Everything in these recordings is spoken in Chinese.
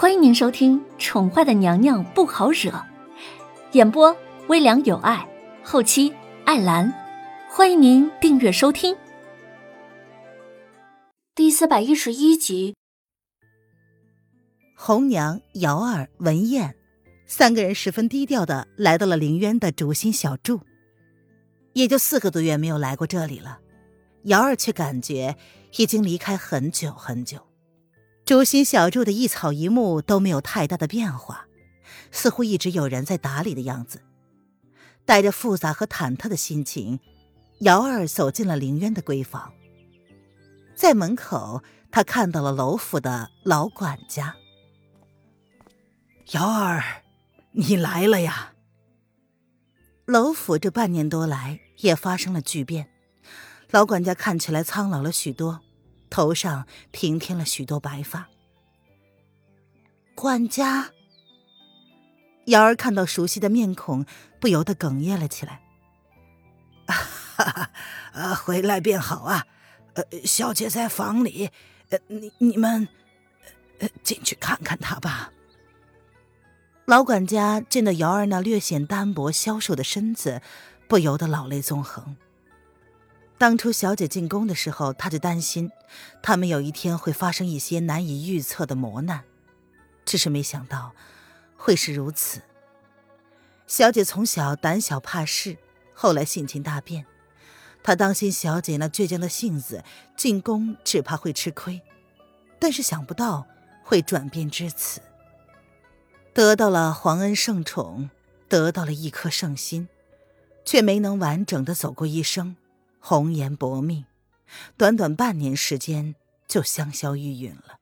欢迎您收听《宠坏的娘娘不好惹》，演播微凉有爱，后期艾兰。欢迎您订阅收听。第四百一十一集，红娘、瑶儿、文燕三个人十分低调的来到了凌渊的竹心小筑，也就四个多月没有来过这里了。瑶儿却感觉已经离开很久很久。竹心小筑的一草一木都没有太大的变化，似乎一直有人在打理的样子。带着复杂和忐忑的心情，瑶儿走进了凌渊的闺房。在门口，他看到了楼府的老管家。瑶儿，你来了呀！楼府这半年多来也发生了巨变，老管家看起来苍老了许多。头上平添了许多白发。管家，瑶儿看到熟悉的面孔，不由得哽咽了起来。哈哈，呃，回来便好啊。呃，小姐在房里，呃，你你们，呃，进去看看她吧。老管家见到瑶儿那略显单薄消瘦的身子，不由得老泪纵横。当初小姐进宫的时候，他就担心，他们有一天会发生一些难以预测的磨难，只是没想到会是如此。小姐从小胆小怕事，后来性情大变，他当心小姐那倔强的性子进宫只怕会吃亏，但是想不到会转变至此，得到了皇恩圣宠，得到了一颗圣心，却没能完整的走过一生。红颜薄命，短短半年时间就香消玉殒了。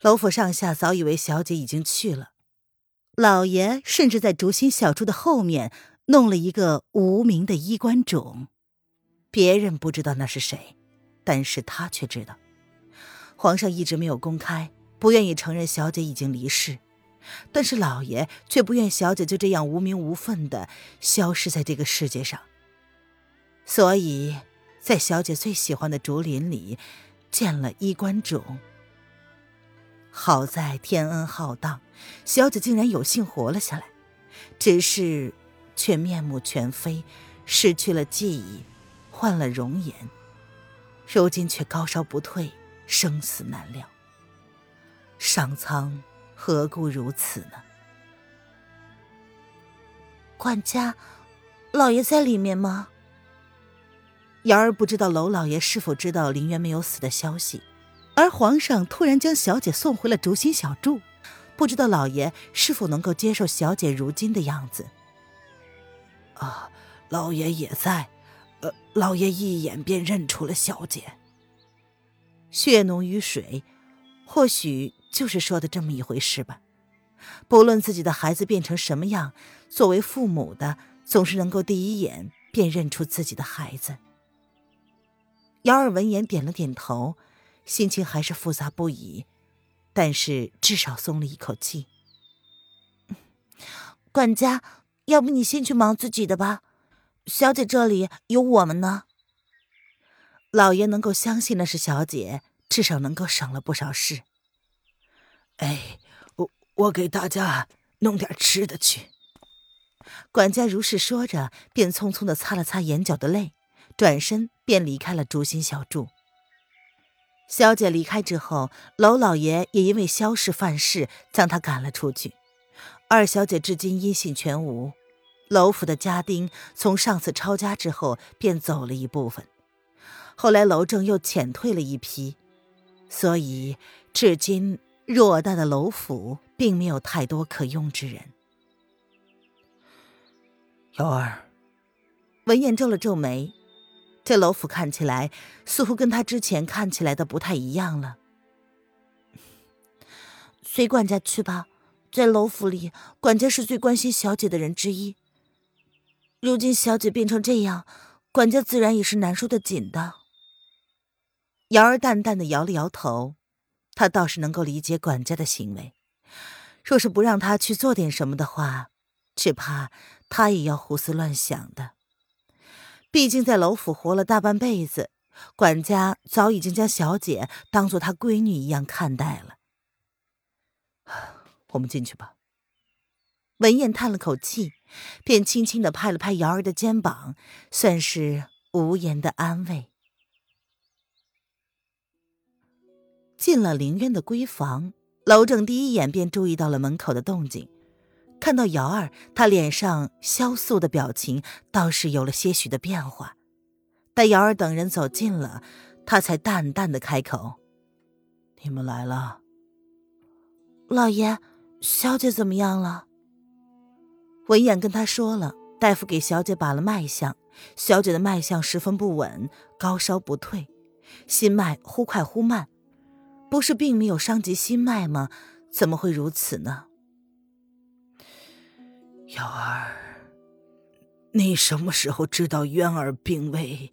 楼府上下早以为小姐已经去了，老爷甚至在竹心小筑的后面弄了一个无名的衣冠冢，别人不知道那是谁，但是他却知道。皇上一直没有公开，不愿意承认小姐已经离世，但是老爷却不愿小姐就这样无名无份的消失在这个世界上。所以，在小姐最喜欢的竹林里建了衣冠冢。好在天恩浩荡，小姐竟然有幸活了下来，只是却面目全非，失去了记忆，换了容颜，如今却高烧不退，生死难料。上苍何故如此呢？管家，老爷在里面吗？瑶儿不知道娄老爷是否知道林渊没有死的消息，而皇上突然将小姐送回了竹心小筑，不知道老爷是否能够接受小姐如今的样子。啊，老爷也在，呃，老爷一眼便认出了小姐。血浓于水，或许就是说的这么一回事吧。不论自己的孩子变成什么样，作为父母的总是能够第一眼便认出自己的孩子。姚儿闻言点了点头，心情还是复杂不已，但是至少松了一口气。管家，要不你先去忙自己的吧，小姐这里有我们呢。老爷能够相信的是小姐，至少能够省了不少事。哎，我我给大家弄点吃的去。管家如是说着，便匆匆的擦了擦眼角的泪。转身便离开了竹心小筑。小姐离开之后，娄老爷也因为萧氏犯事，将她赶了出去。二小姐至今音信全无。娄府的家丁从上次抄家之后便走了一部分，后来娄正又遣退了一批，所以至今偌大的娄府并没有太多可用之人。瑶儿，文燕皱了皱眉。这楼府看起来似乎跟他之前看起来的不太一样了。随管家去吧，在楼府里，管家是最关心小姐的人之一。如今小姐变成这样，管家自然也是难受的紧的。瑶儿淡淡的摇了摇头，她倒是能够理解管家的行为。若是不让他去做点什么的话，只怕他也要胡思乱想的。毕竟在楼府活了大半辈子，管家早已经将小姐当做他闺女一样看待了。我们进去吧。文燕叹了口气，便轻轻的拍了拍瑶儿的肩膀，算是无言的安慰。进了林渊的闺房，楼正第一眼便注意到了门口的动静。看到瑶儿，他脸上萧肃的表情倒是有了些许的变化。待瑶儿等人走近了，他才淡淡的开口：“你们来了。”老爷，小姐怎么样了？文燕跟他说了，大夫给小姐把了脉象，小姐的脉象十分不稳，高烧不退，心脉忽快忽慢。不是并没有伤及心脉吗？怎么会如此呢？瑶儿，你什么时候知道渊儿病危？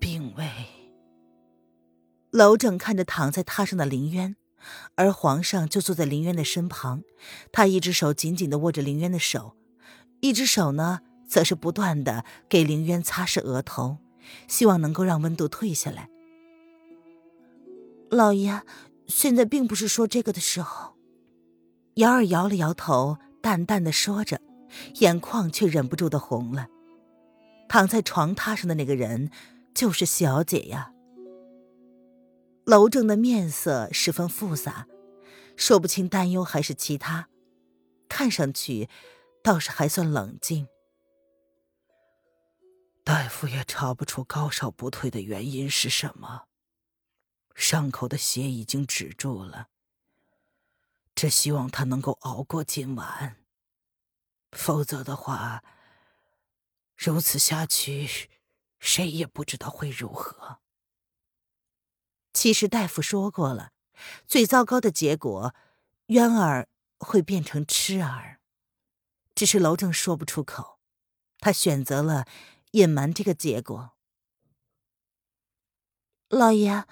病危。娄正看着躺在榻上的林渊，而皇上就坐在林渊的身旁，他一只手紧紧的握着林渊的手，一只手呢，则是不断的给林渊擦拭额头，希望能够让温度退下来。老爷，现在并不是说这个的时候。瑶儿摇了摇头，淡淡的说着，眼眶却忍不住的红了。躺在床榻上的那个人，就是小姐呀。楼正的面色十分复杂，说不清担忧还是其他，看上去倒是还算冷静。大夫也查不出高烧不退的原因是什么。伤口的血已经止住了，只希望他能够熬过今晚。否则的话，如此下去，谁也不知道会如何。其实大夫说过了，最糟糕的结果，渊儿会变成痴儿，只是楼正说不出口，他选择了隐瞒这个结果。老爷。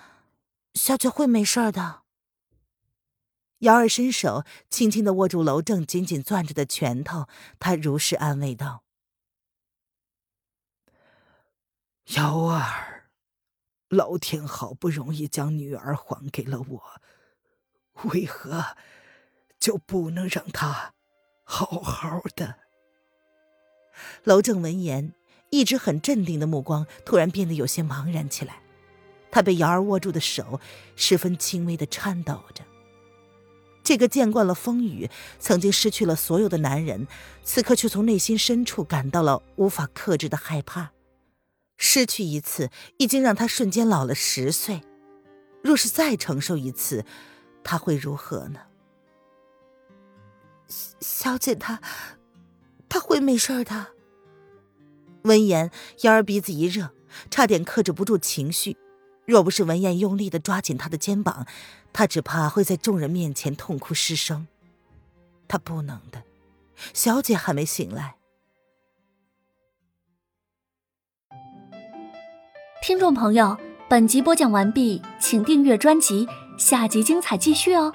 小姐会没事的。瑶儿伸手轻轻的握住楼正紧紧攥着的拳头，他如实安慰道：“瑶儿，老天好不容易将女儿还给了我，为何就不能让她好好的？”楼正闻言，一直很镇定的目光突然变得有些茫然起来。他被瑶儿握住的手十分轻微的颤抖着。这个见惯了风雨、曾经失去了所有的男人，此刻却从内心深处感到了无法克制的害怕。失去一次，已经让他瞬间老了十岁。若是再承受一次，他会如何呢？小姐，她，她会没事的。闻言，瑶儿鼻子一热，差点克制不住情绪。若不是文燕用力的抓紧他的肩膀，他只怕会在众人面前痛哭失声。他不能的，小姐还没醒来。听众朋友，本集播讲完毕，请订阅专辑，下集精彩继续哦。